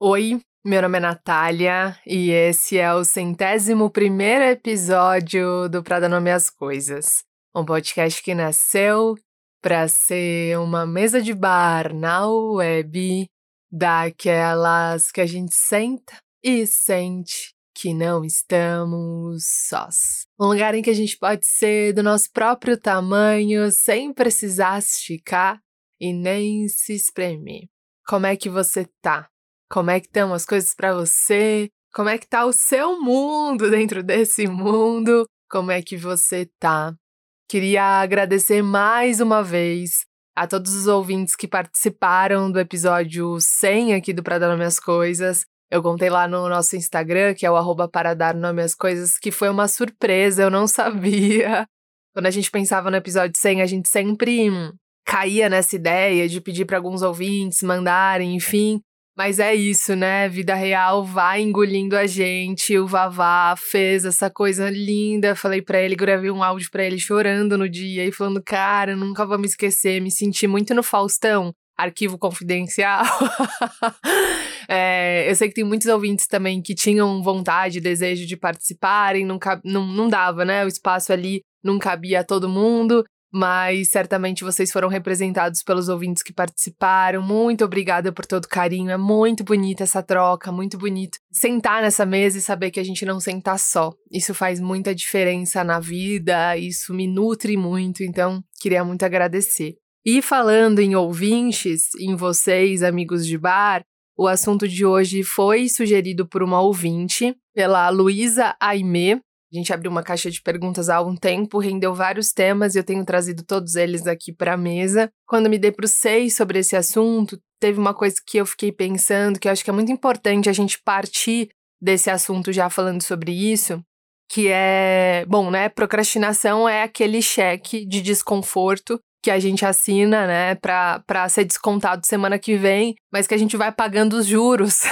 Oi, meu nome é Natália e esse é o centésimo primeiro episódio do Pra Dar Nome às Coisas, um podcast que nasceu para ser uma mesa de bar na web daquelas que a gente senta e sente que não estamos sós. Um lugar em que a gente pode ser do nosso próprio tamanho sem precisar esticar e nem se espremer. Como é que você tá? Como é que estão as coisas para você? Como é que tá o seu mundo dentro desse mundo? Como é que você tá? Queria agradecer mais uma vez a todos os ouvintes que participaram do episódio 100 aqui do Pra Dar Nome às Coisas. Eu contei lá no nosso Instagram, que é o arroba para dar nome às coisas, que foi uma surpresa, eu não sabia. Quando a gente pensava no episódio 100, a gente sempre caía nessa ideia de pedir para alguns ouvintes mandarem, enfim. Mas é isso, né? Vida real vai engolindo a gente. O Vavá fez essa coisa linda. Falei para ele, gravei um áudio para ele chorando no dia e falando: Cara, nunca vou me esquecer. Me senti muito no Faustão, arquivo confidencial. é, eu sei que tem muitos ouvintes também que tinham vontade, desejo de participarem, não, não, não dava, né? O espaço ali não cabia a todo mundo mas certamente vocês foram representados pelos ouvintes que participaram. Muito obrigada por todo o carinho. É muito bonita essa troca, muito bonito sentar nessa mesa e saber que a gente não senta só. Isso faz muita diferença na vida, isso me nutre muito, então queria muito agradecer. E falando em ouvintes, em vocês, amigos de bar, o assunto de hoje foi sugerido por uma ouvinte, pela Luísa Aimee, a gente abriu uma caixa de perguntas há algum tempo, rendeu vários temas e eu tenho trazido todos eles aqui para a mesa. Quando me debrucei sobre esse assunto, teve uma coisa que eu fiquei pensando, que eu acho que é muito importante a gente partir desse assunto já falando sobre isso, que é, bom, né, procrastinação é aquele cheque de desconforto que a gente assina, né, para ser descontado semana que vem, mas que a gente vai pagando os juros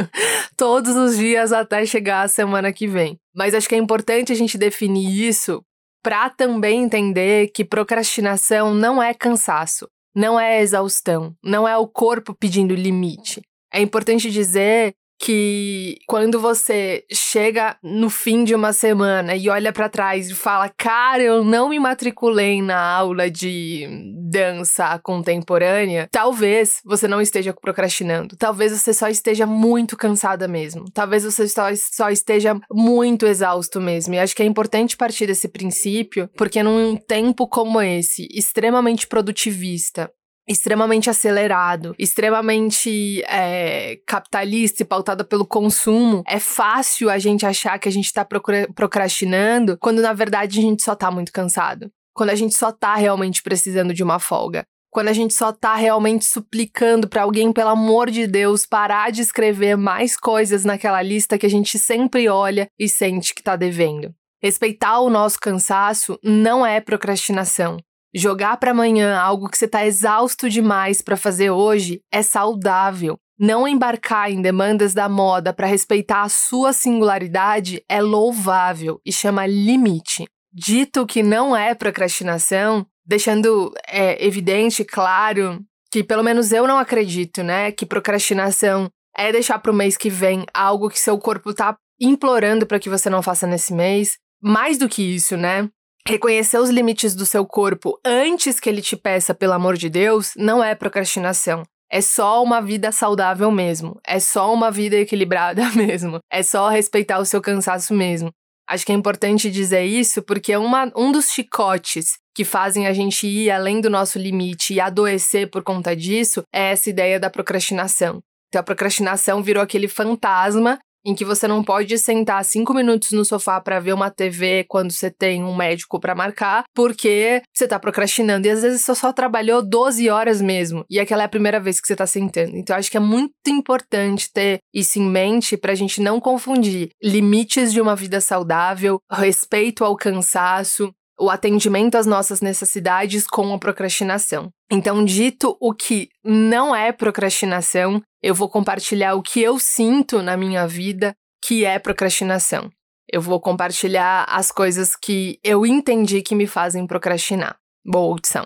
todos os dias até chegar a semana que vem. Mas acho que é importante a gente definir isso para também entender que procrastinação não é cansaço, não é exaustão, não é o corpo pedindo limite. É importante dizer que quando você chega no fim de uma semana e olha para trás e fala, cara, eu não me matriculei na aula de dança contemporânea, talvez você não esteja procrastinando. Talvez você só esteja muito cansada mesmo. Talvez você só, só esteja muito exausto mesmo. E acho que é importante partir desse princípio, porque num tempo como esse, extremamente produtivista, extremamente acelerado, extremamente é, capitalista e pautado pelo consumo, é fácil a gente achar que a gente tá procrastinando quando na verdade a gente só tá muito cansado. Quando a gente só tá realmente precisando de uma folga. Quando a gente só tá realmente suplicando para alguém, pelo amor de Deus, parar de escrever mais coisas naquela lista que a gente sempre olha e sente que tá devendo. Respeitar o nosso cansaço não é procrastinação. Jogar para amanhã algo que você está exausto demais para fazer hoje é saudável. Não embarcar em demandas da moda para respeitar a sua singularidade é louvável e chama limite. Dito que não é procrastinação, deixando é, evidente, claro, que pelo menos eu não acredito, né, que procrastinação é deixar para o mês que vem algo que seu corpo está implorando para que você não faça nesse mês. Mais do que isso, né? Reconhecer os limites do seu corpo antes que ele te peça, pelo amor de Deus, não é procrastinação. É só uma vida saudável mesmo. É só uma vida equilibrada mesmo. É só respeitar o seu cansaço mesmo. Acho que é importante dizer isso porque uma, um dos chicotes que fazem a gente ir além do nosso limite e adoecer por conta disso é essa ideia da procrastinação. Então a procrastinação virou aquele fantasma em que você não pode sentar cinco minutos no sofá para ver uma TV quando você tem um médico para marcar, porque você tá procrastinando. E às vezes você só trabalhou 12 horas mesmo, e aquela é a primeira vez que você tá sentando. Então acho que é muito importante ter isso em mente pra gente não confundir limites de uma vida saudável, respeito ao cansaço, o atendimento às nossas necessidades com a procrastinação. Então, dito o que não é procrastinação, eu vou compartilhar o que eu sinto na minha vida que é procrastinação. Eu vou compartilhar as coisas que eu entendi que me fazem procrastinar. Boa audição.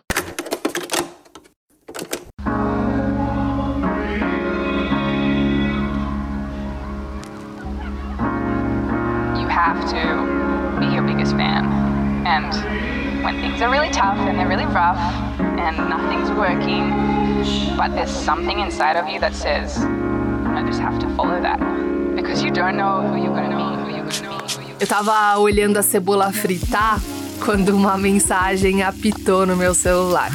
You have to things are really tough and they're really rough and nothing's working, but there's something inside of you that says, I just have to follow that. Because you don't know who you're gonna be, who you're gonna. Eu tava olhando a cebola fritar quando uma mensagem apitou no meu celular.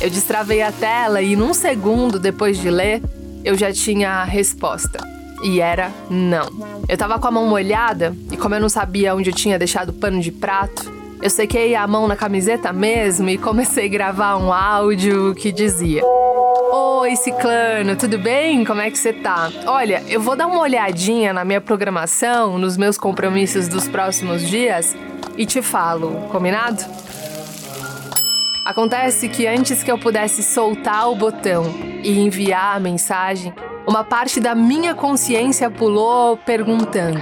Eu destravei a tela e num segundo depois de ler, eu já tinha a resposta. E era não. Eu tava com a mão molhada e como eu não sabia onde eu tinha deixado o pano de prato, eu sequei a mão na camiseta mesmo e comecei a gravar um áudio que dizia: Oi, Ciclano, tudo bem? Como é que você tá? Olha, eu vou dar uma olhadinha na minha programação, nos meus compromissos dos próximos dias e te falo, combinado? Acontece que antes que eu pudesse soltar o botão e enviar a mensagem, uma parte da minha consciência pulou perguntando: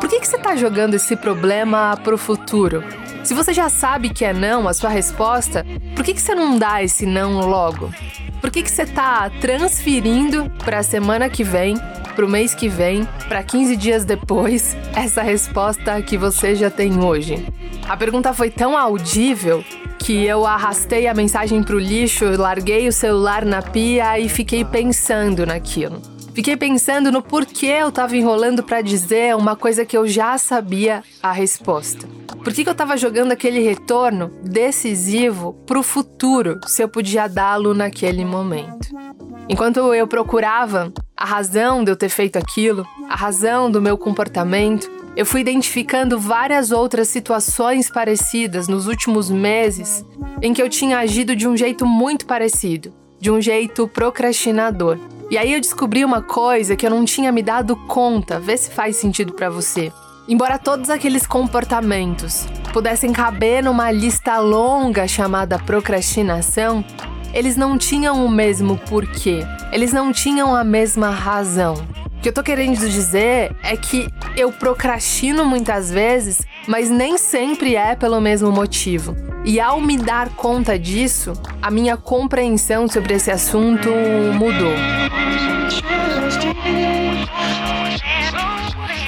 por que, que você tá jogando esse problema pro futuro? Se você já sabe que é não a sua resposta, por que, que você não dá esse não logo? Por que, que você tá transferindo para a semana que vem, para o mês que vem, para 15 dias depois, essa resposta que você já tem hoje? A pergunta foi tão audível que eu arrastei a mensagem pro lixo, larguei o celular na pia e fiquei pensando naquilo. Fiquei pensando no porquê eu tava enrolando para dizer uma coisa que eu já sabia a resposta. Por que, que eu tava jogando aquele retorno decisivo pro futuro se eu podia dá-lo naquele momento? Enquanto eu procurava a razão de eu ter feito aquilo, a razão do meu comportamento, eu fui identificando várias outras situações parecidas nos últimos meses em que eu tinha agido de um jeito muito parecido, de um jeito procrastinador. E aí eu descobri uma coisa que eu não tinha me dado conta, vê se faz sentido para você. Embora todos aqueles comportamentos pudessem caber numa lista longa chamada procrastinação, eles não tinham o mesmo porquê, eles não tinham a mesma razão. O que eu tô querendo dizer é que eu procrastino muitas vezes, mas nem sempre é pelo mesmo motivo. E ao me dar conta disso, a minha compreensão sobre esse assunto mudou.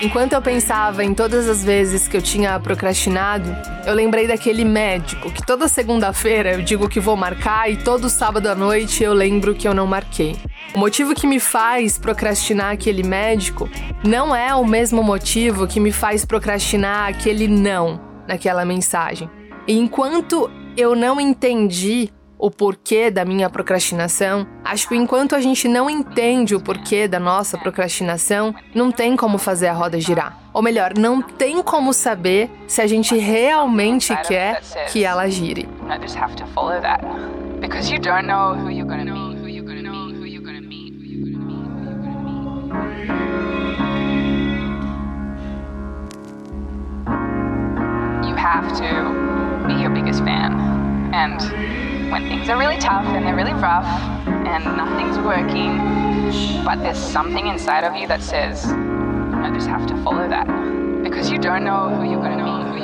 Enquanto eu pensava em todas as vezes que eu tinha procrastinado, eu lembrei daquele médico que toda segunda-feira eu digo que vou marcar e todo sábado à noite eu lembro que eu não marquei. O motivo que me faz procrastinar aquele médico não é o mesmo motivo que me faz procrastinar aquele não naquela mensagem. E enquanto eu não entendi o porquê da minha procrastinação, acho que enquanto a gente não entende o porquê da nossa procrastinação, não tem como fazer a roda girar. Ou melhor, não tem como saber se a gente realmente quer que ela gire. You don't know who you're gonna meet. Have to be your biggest fan. And when things are really tough and they're really rough and nothing's working, but there's something inside of you that says, I just have to follow that. Because you don't know who you're you're gonna be,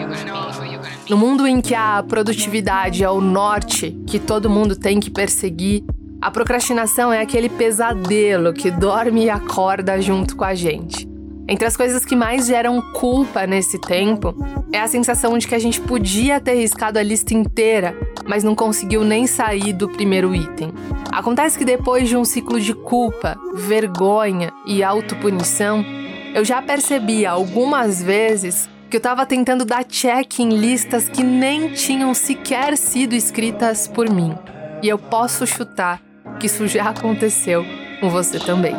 who you're. No mundo em que a produtividade é o norte que todo mundo tem que perseguir, a procrastinação é aquele pesadelo que dorme e acorda junto com a gente. Entre as coisas que mais geram culpa nesse tempo é a sensação de que a gente podia ter riscado a lista inteira, mas não conseguiu nem sair do primeiro item. Acontece que depois de um ciclo de culpa, vergonha e autopunição, eu já percebi algumas vezes que eu estava tentando dar check em listas que nem tinham sequer sido escritas por mim. E eu posso chutar que isso já aconteceu com você também.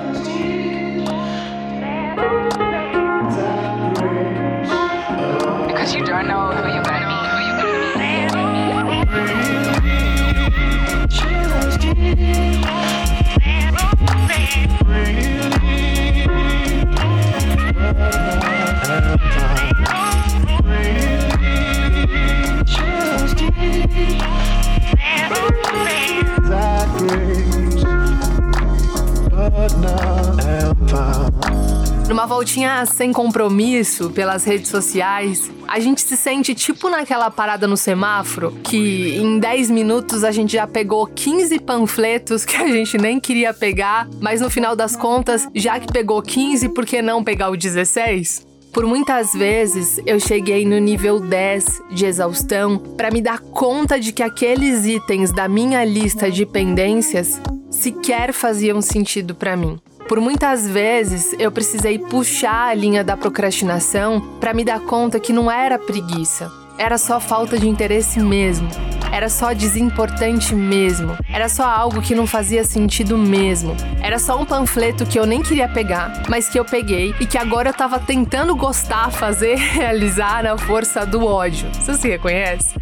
Numa voltinha sem compromisso pelas redes sociais, a gente se sente tipo naquela parada no semáforo que em 10 minutos a gente já pegou 15 panfletos que a gente nem queria pegar, mas no final das contas, já que pegou 15, por que não pegar o 16? Por muitas vezes eu cheguei no nível 10 de exaustão para me dar conta de que aqueles itens da minha lista de pendências sequer faziam sentido para mim. Por muitas vezes eu precisei puxar a linha da procrastinação para me dar conta que não era preguiça, era só falta de interesse mesmo. Era só desimportante mesmo. Era só algo que não fazia sentido mesmo. Era só um panfleto que eu nem queria pegar, mas que eu peguei e que agora eu tava tentando gostar, fazer, realizar na força do ódio. Você se reconhece?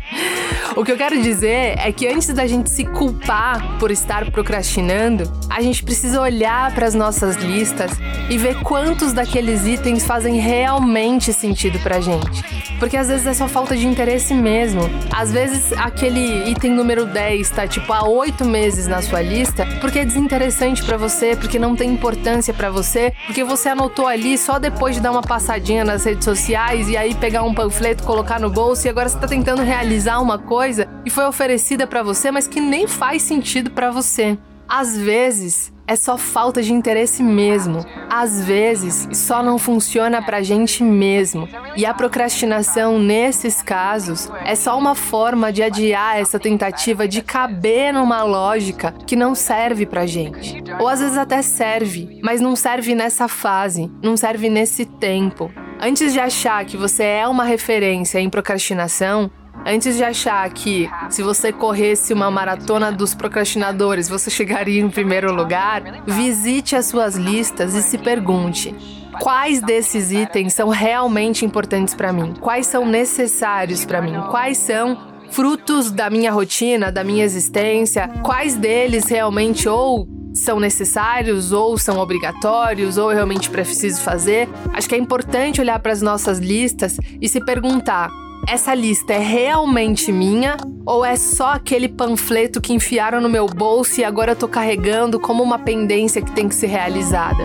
O que eu quero dizer é que antes da gente se culpar por estar procrastinando, a gente precisa olhar para as nossas listas e ver quantos daqueles itens fazem realmente sentido pra gente. Porque às vezes é só falta de interesse mesmo. Às vezes aquele item número 10 tá tipo há oito meses na sua lista porque é desinteressante para você, porque não tem importância para você, porque você anotou ali só depois de dar uma passadinha nas redes sociais e aí pegar um panfleto, colocar no bolso e agora você tá tentando realizar uma coisa e foi oferecida para você, mas que nem faz sentido para você. Às vezes, é só falta de interesse mesmo. Às vezes, só não funciona pra gente mesmo. E a procrastinação, nesses casos, é só uma forma de adiar essa tentativa de caber numa lógica que não serve pra gente. Ou às vezes até serve, mas não serve nessa fase, não serve nesse tempo. Antes de achar que você é uma referência em procrastinação, Antes de achar que se você corresse uma maratona dos procrastinadores você chegaria em primeiro lugar, visite as suas listas e se pergunte: quais desses itens são realmente importantes para mim? Quais são necessários para mim? Quais são frutos da minha rotina, da minha existência? Quais deles realmente ou são necessários ou são obrigatórios ou eu realmente preciso fazer? Acho que é importante olhar para as nossas listas e se perguntar: essa lista é realmente minha ou é só aquele panfleto que enfiaram no meu bolso e agora eu tô carregando como uma pendência que tem que ser realizada?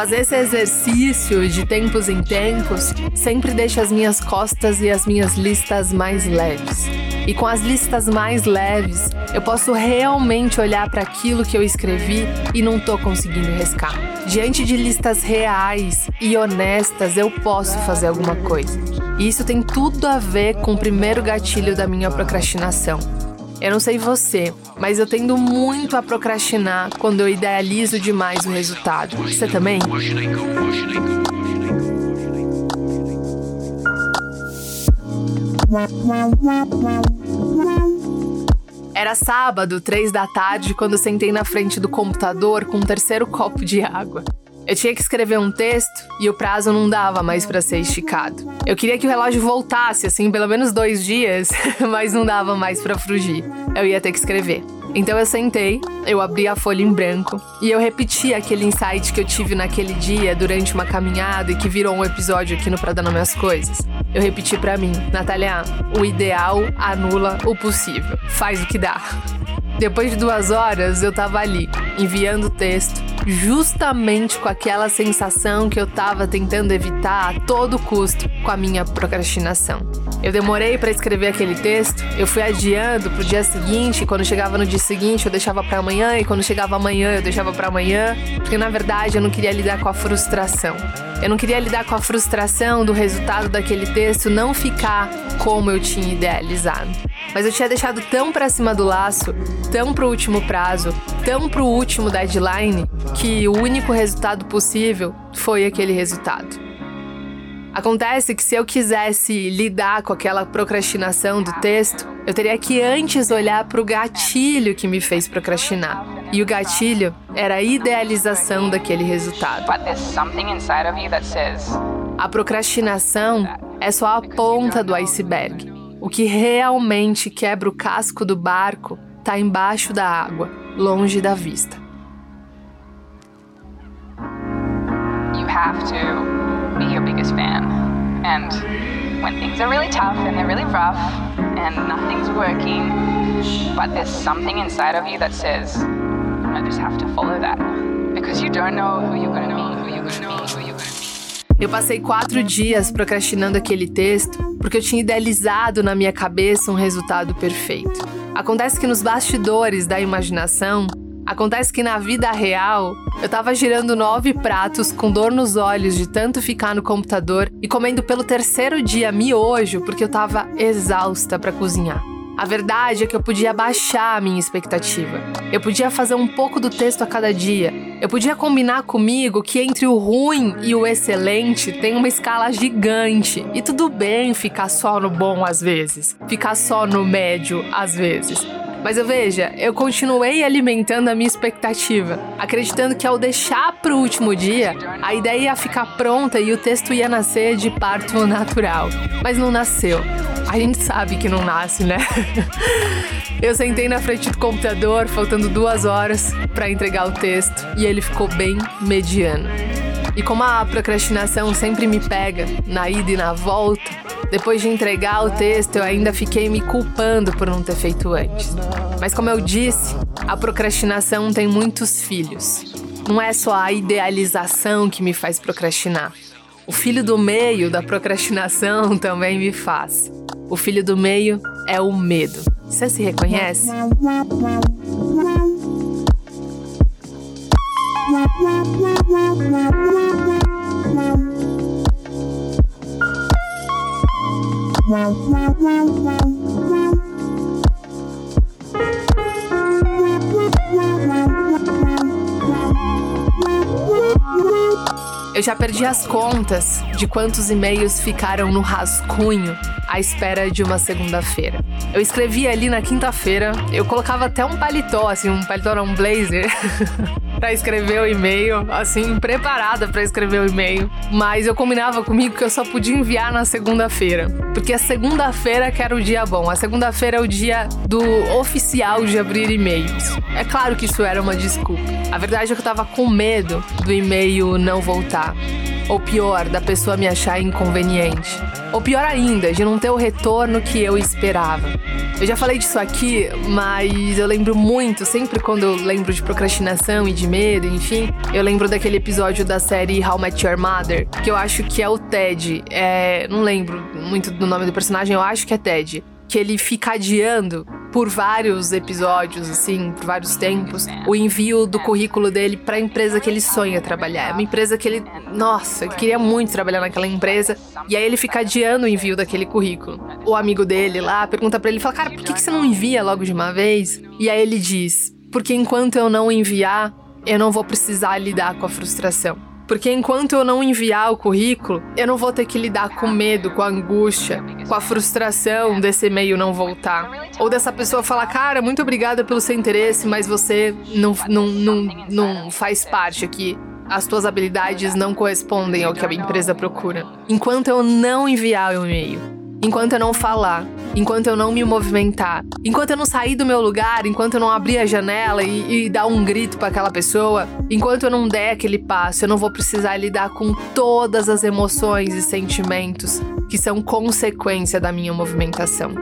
Fazer esse exercício de tempos em tempos sempre deixa as minhas costas e as minhas listas mais leves. E com as listas mais leves, eu posso realmente olhar para aquilo que eu escrevi e não tô conseguindo riscar. Diante de listas reais e honestas, eu posso fazer alguma coisa. E isso tem tudo a ver com o primeiro gatilho da minha procrastinação eu não sei você, mas eu tendo muito a procrastinar quando eu idealizo demais o resultado. Você também? Era sábado, três da tarde, quando sentei na frente do computador com um terceiro copo de água. Eu tinha que escrever um texto e o prazo não dava mais para ser esticado. Eu queria que o relógio voltasse, assim, pelo menos dois dias, mas não dava mais para fugir. Eu ia ter que escrever. Então eu sentei, eu abri a folha em branco e eu repeti aquele insight que eu tive naquele dia durante uma caminhada e que virou um episódio aqui no Pra Dar Minhas Coisas. Eu repeti para mim, Natália, o ideal anula o possível. Faz o que dá. Depois de duas horas, eu tava ali, enviando o texto, justamente com aquela sensação que eu tava tentando evitar a todo custo com a minha procrastinação. Eu demorei para escrever aquele texto, eu fui adiando pro dia seguinte, quando chegava no dia seguinte eu deixava para amanhã e quando chegava amanhã eu deixava para amanhã, porque na verdade eu não queria lidar com a frustração. Eu não queria lidar com a frustração do resultado daquele texto não ficar como eu tinha idealizado. Mas eu tinha deixado tão para cima do laço, tão pro último prazo, tão pro último deadline, que o único resultado possível foi aquele resultado. Acontece que se eu quisesse lidar com aquela procrastinação do texto, eu teria que antes olhar para o gatilho que me fez procrastinar. E o gatilho era a idealização daquele resultado. A procrastinação é só a ponta do iceberg. O que realmente quebra o casco do barco está embaixo da água, longe da vista. You have to be your biggest fan. And when things are really tough and they're really rough and nothing's working, but there's something inside of you that says, I just have to follow that. Because you don't know who you're gonna be, who you're gonna be, who you're. Eu passei quatro dias procrastinando aquele texto porque eu tinha idealizado na minha cabeça um resultado perfeito. Acontece que nos bastidores da imaginação, acontece que na vida real, eu tava girando nove pratos com dor nos olhos de tanto ficar no computador e comendo pelo terceiro dia miojo porque eu tava exausta para cozinhar. A verdade é que eu podia baixar a minha expectativa. Eu podia fazer um pouco do texto a cada dia. Eu podia combinar comigo que entre o ruim e o excelente tem uma escala gigante. E tudo bem ficar só no bom às vezes, ficar só no médio às vezes. Mas eu veja, eu continuei alimentando a minha expectativa, acreditando que ao deixar para o último dia, a ideia ia ficar pronta e o texto ia nascer de parto natural. Mas não nasceu. A gente sabe que não nasce, né? Eu sentei na frente do computador, faltando duas horas para entregar o texto, e ele ficou bem mediano. E como a procrastinação sempre me pega na ida e na volta, depois de entregar o texto, eu ainda fiquei me culpando por não ter feito antes. Mas como eu disse, a procrastinação tem muitos filhos. Não é só a idealização que me faz procrastinar. O filho do meio da procrastinação também me faz. O filho do meio é o medo. Você se reconhece? Eu já perdi as contas de quantos e-mails ficaram no rascunho à espera de uma segunda-feira. Eu escrevia ali na quinta-feira, eu colocava até um paletó, assim, um paletó, não, um blazer, para escrever o e-mail, assim, preparada para escrever o e-mail. Mas eu combinava comigo que eu só podia enviar na segunda-feira, porque a segunda-feira que era o dia bom. A segunda-feira é o dia do oficial de abrir e-mails. É claro que isso era uma desculpa. A verdade é que eu tava com medo do e-mail não voltar. Ou pior, da pessoa me achar inconveniente. Ou pior ainda, de não ter o retorno que eu esperava. Eu já falei disso aqui, mas eu lembro muito, sempre quando eu lembro de procrastinação e de medo, enfim, eu lembro daquele episódio da série How Met Your Mother, que eu acho que é o Ted. É, não lembro muito do nome do personagem, eu acho que é Ted. Que ele fica adiando por vários episódios, assim, por vários tempos, o envio do currículo dele para a empresa que ele sonha trabalhar. É uma empresa que ele, nossa, queria muito trabalhar naquela empresa. E aí ele fica adiando o envio daquele currículo. O amigo dele lá pergunta para ele, fala, cara, por que, que você não envia logo de uma vez? E aí ele diz, porque enquanto eu não enviar, eu não vou precisar lidar com a frustração. Porque enquanto eu não enviar o currículo, eu não vou ter que lidar com medo, com angústia, com a frustração desse e-mail não voltar. Ou dessa pessoa falar, cara, muito obrigada pelo seu interesse, mas você não, não, não, não faz parte aqui as tuas habilidades não correspondem ao que a empresa procura. Enquanto eu não enviar o e-mail, enquanto eu não falar, enquanto eu não me movimentar, enquanto eu não sair do meu lugar, enquanto eu não abrir a janela e, e dar um grito para aquela pessoa, enquanto eu não der aquele passo, eu não vou precisar lidar com todas as emoções e sentimentos que são consequência da minha movimentação.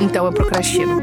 Então eu procrastino.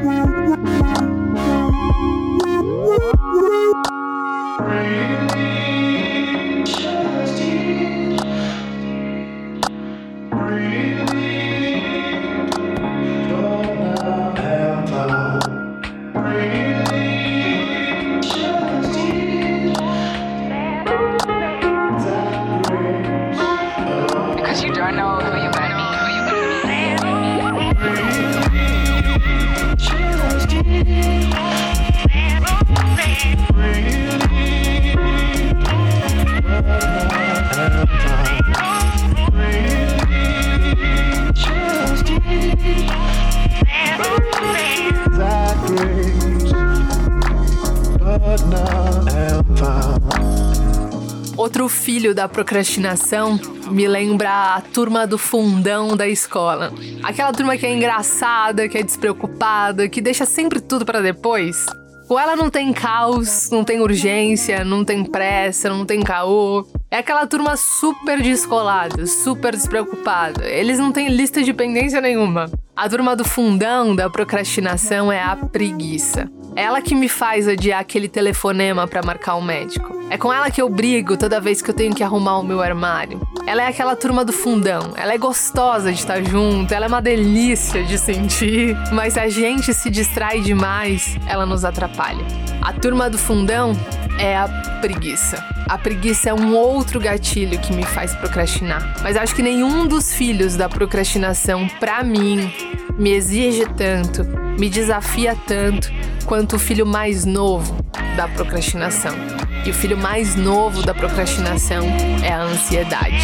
Outro filho da procrastinação me lembra a turma do fundão da escola. Aquela turma que é engraçada, que é despreocupada, que deixa sempre tudo para depois. Com ela não tem caos, não tem urgência, não tem pressa, não tem caô. É aquela turma super descolada, super despreocupada. Eles não têm lista de pendência nenhuma. A turma do fundão da procrastinação é a preguiça. Ela que me faz adiar aquele telefonema para marcar um médico. É com ela que eu brigo toda vez que eu tenho que arrumar o meu armário. Ela é aquela turma do fundão. Ela é gostosa de estar junto, ela é uma delícia de sentir, mas a gente se distrai demais, ela nos atrapalha. A turma do fundão é a preguiça. A preguiça é um outro gatilho que me faz procrastinar. Mas acho que nenhum dos filhos da procrastinação, para mim, me exige tanto, me desafia tanto quanto o filho mais novo da procrastinação. E o filho mais novo da procrastinação é a ansiedade.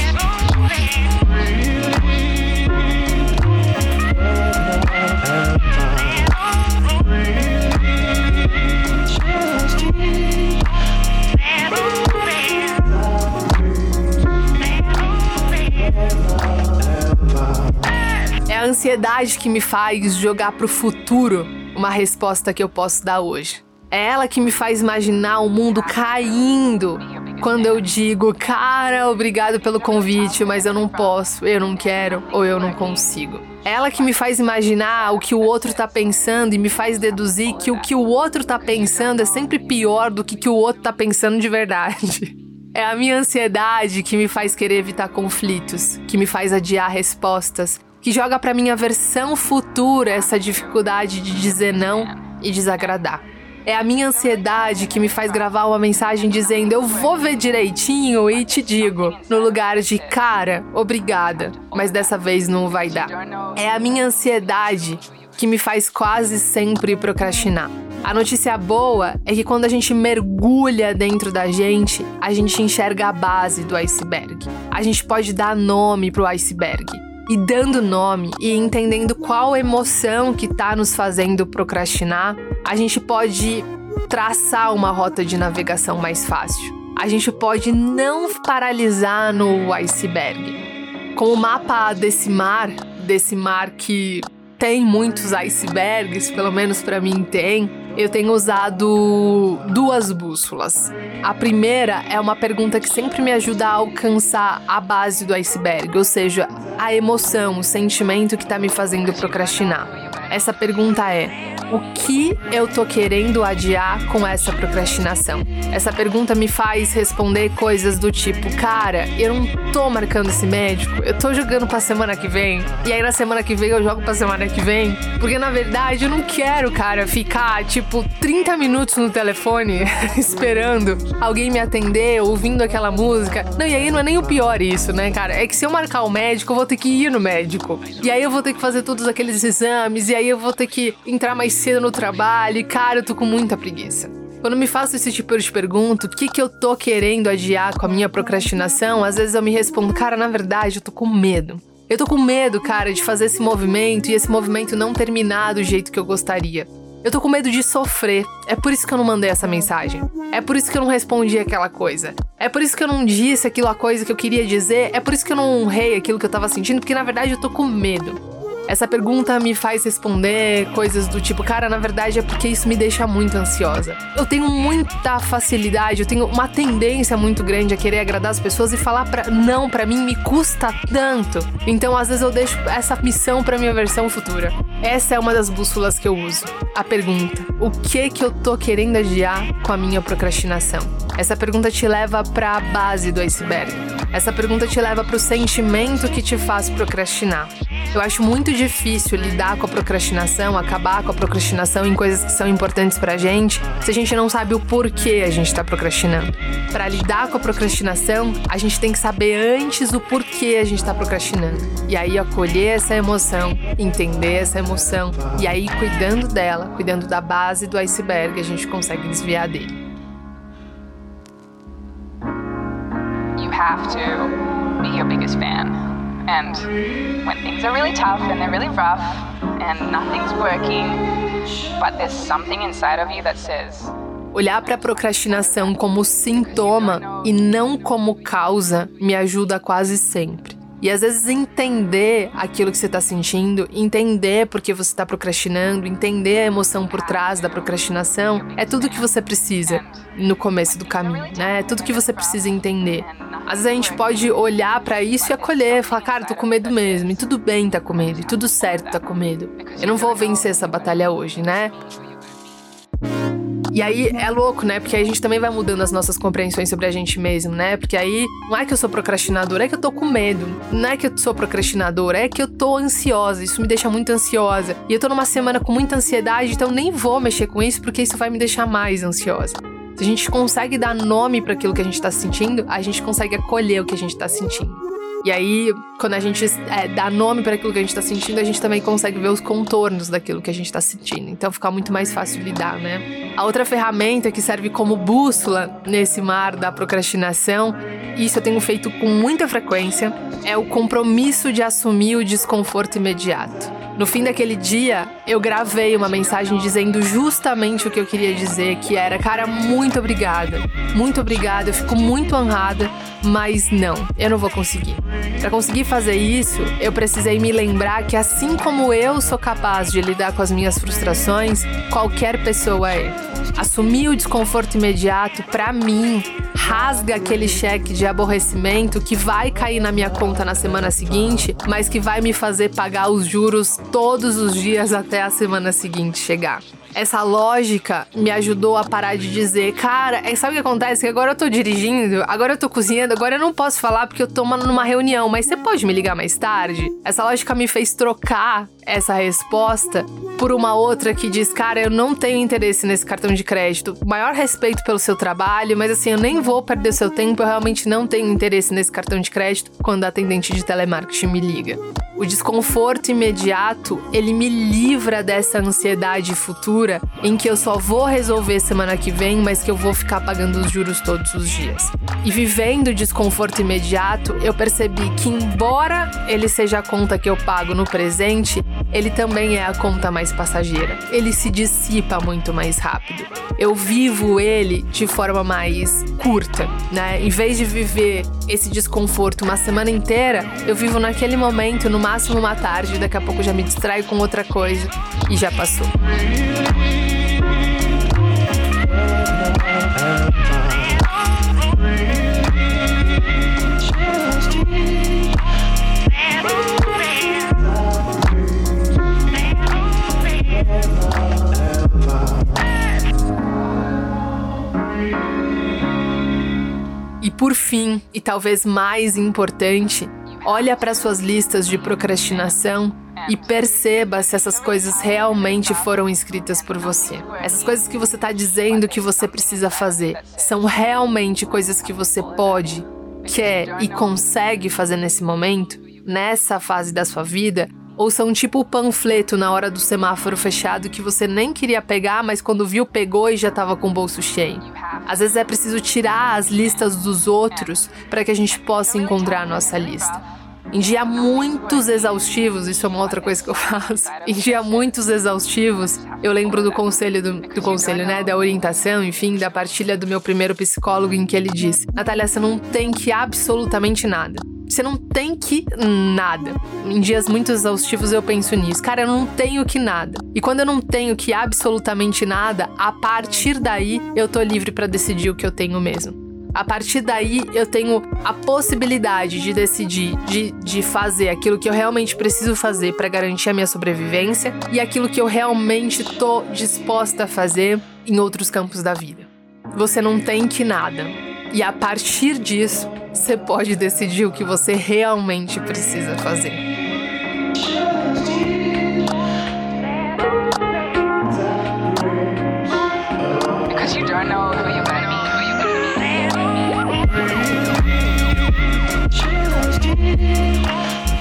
É a ansiedade que me faz jogar pro futuro uma resposta que eu posso dar hoje. É ela que me faz imaginar o mundo caindo quando eu digo, cara, obrigado pelo convite, mas eu não posso, eu não quero ou eu não consigo. É ela que me faz imaginar o que o outro tá pensando e me faz deduzir que o que o outro tá pensando é sempre pior do que que o outro tá pensando de verdade. É a minha ansiedade que me faz querer evitar conflitos, que me faz adiar respostas, que joga para minha versão futura essa dificuldade de dizer não e desagradar. É a minha ansiedade que me faz gravar uma mensagem dizendo eu vou ver direitinho e te digo, no lugar de cara, obrigada, mas dessa vez não vai dar. É a minha ansiedade que me faz quase sempre procrastinar. A notícia boa é que quando a gente mergulha dentro da gente, a gente enxerga a base do iceberg. A gente pode dar nome pro iceberg. E dando nome e entendendo qual emoção que tá nos fazendo procrastinar, a gente pode traçar uma rota de navegação mais fácil. A gente pode não paralisar no iceberg. Com o mapa desse mar, desse mar que tem muitos icebergs, pelo menos para mim tem, eu tenho usado duas bússolas. A primeira é uma pergunta que sempre me ajuda a alcançar a base do iceberg, ou seja, a emoção, o sentimento que tá me fazendo procrastinar. Essa pergunta é: o que eu tô querendo adiar com essa procrastinação? Essa pergunta me faz responder coisas do tipo: cara, eu não tô marcando esse médico, eu tô jogando pra semana que vem, e aí na semana que vem eu jogo pra semana que vem, porque na verdade eu não quero, cara, ficar tipo 30 minutos no telefone esperando alguém me atender, ouvindo aquela música. Não, e aí não é nem o pior isso, né, cara? É que se eu marcar o médico, eu vou ter que ir no médico. E aí eu vou ter que fazer todos aqueles exames, e aí eu vou ter que entrar mais cedo no trabalho, e cara, eu tô com muita preguiça. Quando me faço esse tipo de pergunta, o que, que eu tô querendo adiar com a minha procrastinação, às vezes eu me respondo, cara, na verdade eu tô com medo. Eu tô com medo, cara, de fazer esse movimento e esse movimento não terminar do jeito que eu gostaria. Eu tô com medo de sofrer. É por isso que eu não mandei essa mensagem. É por isso que eu não respondi aquela coisa. É por isso que eu não disse aquilo a coisa que eu queria dizer. É por isso que eu não honrei aquilo que eu tava sentindo, porque na verdade eu tô com medo. Essa pergunta me faz responder coisas do tipo, cara, na verdade é porque isso me deixa muito ansiosa. Eu tenho muita facilidade, eu tenho uma tendência muito grande a querer agradar as pessoas e falar para não para mim me custa tanto. Então, às vezes eu deixo essa missão para minha versão futura. Essa é uma das bússolas que eu uso. A pergunta: o que que eu tô querendo adiar com a minha procrastinação? Essa pergunta te leva para a base do iceberg. Essa pergunta te leva para o sentimento que te faz procrastinar. Eu acho muito difícil lidar com a procrastinação, acabar com a procrastinação em coisas que são importantes pra gente, se a gente não sabe o porquê a gente tá procrastinando. Para lidar com a procrastinação, a gente tem que saber antes o porquê a gente tá procrastinando. E aí acolher essa emoção, entender essa emoção, e aí cuidando dela, cuidando da base do iceberg, a gente consegue desviar dele. You have to be your biggest fan. And when things are really tough and they're really rough and nothing's working, but there's something inside of you that says, Olhar para a procrastinação como sintoma e não como causa me ajuda quase sempre. E às vezes entender aquilo que você está sentindo, entender porque você está procrastinando, entender a emoção por trás da procrastinação, é tudo que você precisa no começo do caminho, né? É tudo que você precisa entender. Às vezes a gente pode olhar para isso e acolher, falar, cara, tô com medo mesmo, e tudo bem tá com medo, e tudo certo tá com medo. Eu não vou vencer essa batalha hoje, né? E aí é louco, né? Porque aí a gente também vai mudando as nossas compreensões sobre a gente mesmo, né? Porque aí não é que eu sou procrastinadora, é que eu tô com medo. Não é que eu sou procrastinadora, é que eu tô ansiosa. Isso me deixa muito ansiosa. E eu tô numa semana com muita ansiedade, então nem vou mexer com isso porque isso vai me deixar mais ansiosa. Se a gente consegue dar nome para aquilo que a gente tá sentindo, a gente consegue acolher o que a gente tá sentindo. E aí, quando a gente é, dá nome para aquilo que a gente tá sentindo, a gente também consegue ver os contornos daquilo que a gente tá sentindo. Então fica muito mais fácil lidar, né? A outra ferramenta que serve como bússola nesse mar da procrastinação, e isso eu tenho feito com muita frequência, é o compromisso de assumir o desconforto imediato. No fim daquele dia, eu gravei uma mensagem dizendo justamente o que eu queria dizer, que era, cara, muito obrigada. Muito obrigada, eu fico muito honrada, mas não, eu não vou conseguir. Para conseguir fazer isso, eu precisei me lembrar que assim como eu sou capaz de lidar com as minhas frustrações, qualquer pessoa é. Assumir o desconforto imediato, para mim, rasga aquele cheque de aborrecimento que vai cair na minha conta na semana seguinte, mas que vai me fazer pagar os juros todos os dias até a semana seguinte chegar essa lógica me ajudou a parar de dizer, cara, é, sabe o que acontece? Que agora eu tô dirigindo, agora eu tô cozinhando, agora eu não posso falar porque eu tô numa reunião, mas você pode me ligar mais tarde? Essa lógica me fez trocar essa resposta por uma outra que diz, cara, eu não tenho interesse nesse cartão de crédito. Maior respeito pelo seu trabalho, mas assim, eu nem vou perder seu tempo, eu realmente não tenho interesse nesse cartão de crédito quando a atendente de telemarketing me liga. O desconforto imediato, ele me livra dessa ansiedade futura em que eu só vou resolver semana que vem, mas que eu vou ficar pagando os juros todos os dias. E vivendo o desconforto imediato, eu percebi que embora ele seja a conta que eu pago no presente, ele também é a conta mais passageira. Ele se dissipa muito mais rápido. Eu vivo ele de forma mais curta, né? Em vez de viver esse desconforto uma semana inteira, eu vivo naquele momento, no máximo uma tarde, daqui a pouco já me distraio com outra coisa e já passou. Por fim, e talvez mais importante, olha para suas listas de procrastinação e perceba se essas coisas realmente foram escritas por você. Essas coisas que você está dizendo que você precisa fazer são realmente coisas que você pode, quer e consegue fazer nesse momento, nessa fase da sua vida, ou são tipo o panfleto na hora do semáforo fechado que você nem queria pegar, mas quando viu, pegou e já estava com o bolso cheio. Às vezes é preciso tirar as listas dos outros para que a gente possa encontrar a nossa lista. Em dia muitos exaustivos, isso é uma outra coisa que eu faço. Em dia muitos exaustivos, eu lembro do conselho do, do, conselho, né, da orientação, enfim, da partilha do meu primeiro psicólogo em que ele disse: "Natália, você não tem que absolutamente nada. Você não tem que nada. Em dias muito exaustivos eu penso nisso. Cara, eu não tenho que nada. E quando eu não tenho que absolutamente nada, a partir daí eu tô livre para decidir o que eu tenho mesmo. A partir daí, eu tenho a possibilidade de decidir, de, de fazer aquilo que eu realmente preciso fazer para garantir a minha sobrevivência e aquilo que eu realmente tô disposta a fazer em outros campos da vida. Você não tem que nada. E a partir disso, você pode decidir o que você realmente precisa fazer.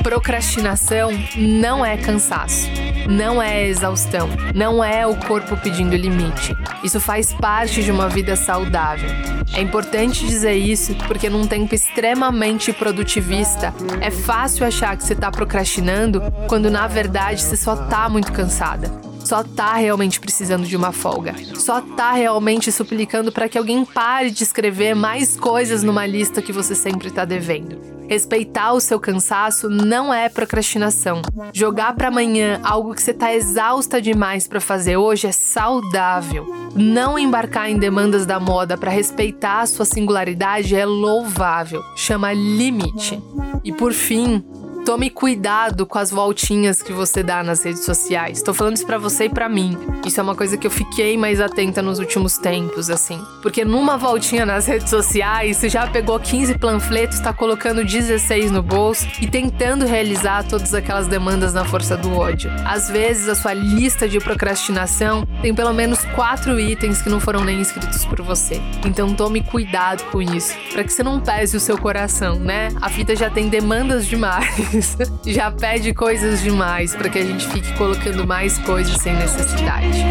Procrastinação não é cansaço não é exaustão, não é o corpo pedindo limite. Isso faz parte de uma vida saudável. É importante dizer isso porque num tempo extremamente produtivista, é fácil achar que você está procrastinando quando na verdade você só está muito cansada só tá realmente precisando de uma folga. Só tá realmente suplicando para que alguém pare de escrever mais coisas numa lista que você sempre tá devendo. Respeitar o seu cansaço não é procrastinação. Jogar para amanhã algo que você tá exausta demais para fazer hoje é saudável. Não embarcar em demandas da moda para respeitar a sua singularidade é louvável. Chama limite. E por fim, Tome cuidado com as voltinhas que você dá nas redes sociais. Tô falando isso para você e para mim. Isso é uma coisa que eu fiquei mais atenta nos últimos tempos, assim. Porque numa voltinha nas redes sociais, você já pegou 15 panfletos, tá colocando 16 no bolso e tentando realizar todas aquelas demandas na força do ódio. Às vezes, a sua lista de procrastinação tem pelo menos quatro itens que não foram nem escritos por você. Então tome cuidado com isso, para que você não pese o seu coração, né? A vida já tem demandas demais. já pede coisas demais para que a gente fique colocando mais coisas sem necessidade.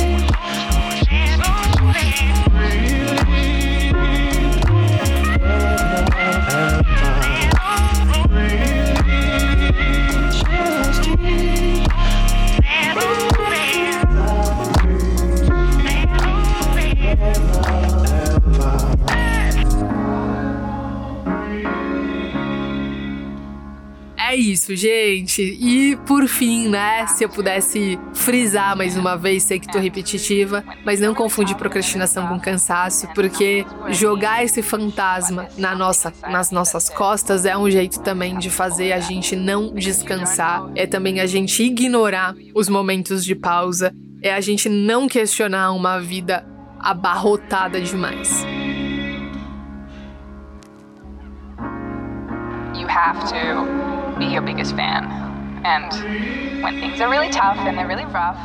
Isso, gente. E por fim, né, se eu pudesse frisar mais uma vez, sei que tô repetitiva, mas não confundir procrastinação com cansaço, porque jogar esse fantasma na nossa, nas nossas costas é um jeito também de fazer a gente não descansar, é também a gente ignorar os momentos de pausa, é a gente não questionar uma vida abarrotada demais. You have to be your biggest fan. And when things are really tough and they're really rough,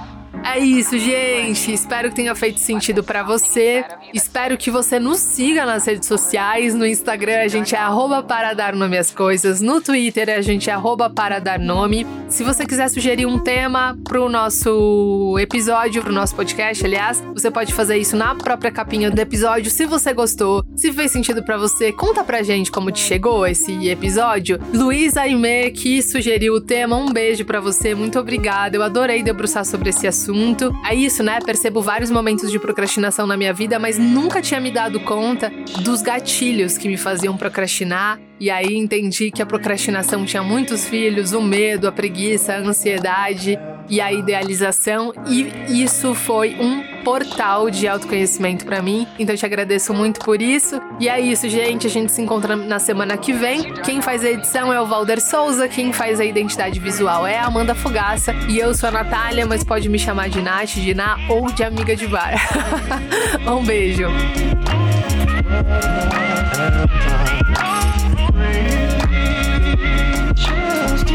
É isso, gente. Espero que tenha feito sentido para você. Espero que você nos siga nas redes sociais. No Instagram a gente é para dar nome às coisas. No Twitter a gente é para dar nome. Se você quiser sugerir um tema pro nosso episódio, pro nosso podcast, aliás, você pode fazer isso na própria capinha do episódio. Se você gostou, se fez sentido para você, conta pra gente como te chegou esse episódio. Luísa Aimee, que sugeriu o tema, um beijo para você. Muito obrigada. Eu adorei debruçar sobre esse assunto assunto. É isso, né? Percebo vários momentos de procrastinação na minha vida, mas nunca tinha me dado conta dos gatilhos que me faziam procrastinar. E aí entendi que a procrastinação tinha muitos filhos: o medo, a preguiça, a ansiedade e a idealização, e isso foi um portal de autoconhecimento para mim. Então te agradeço muito por isso. E é isso, gente. A gente se encontra na semana que vem. Quem faz a edição é o Valder Souza, quem faz a identidade visual é a Amanda Fogaça e eu sou a Natália, mas pode me chamar de Nath, de Ná ou de amiga de bar. um beijo.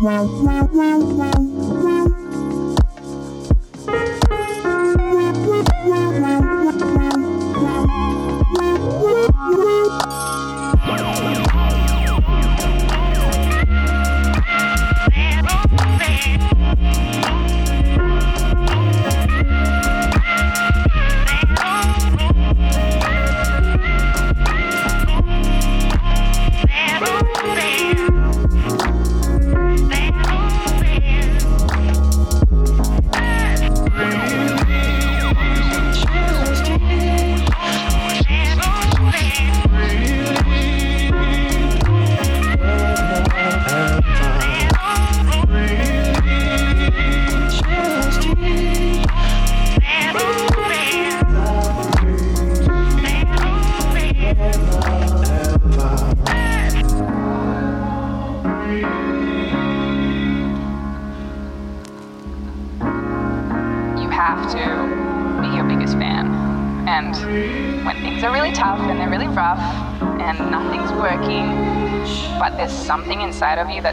wow, wow, wow, wow.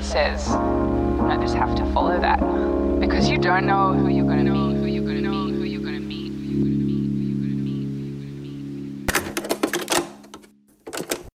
Says,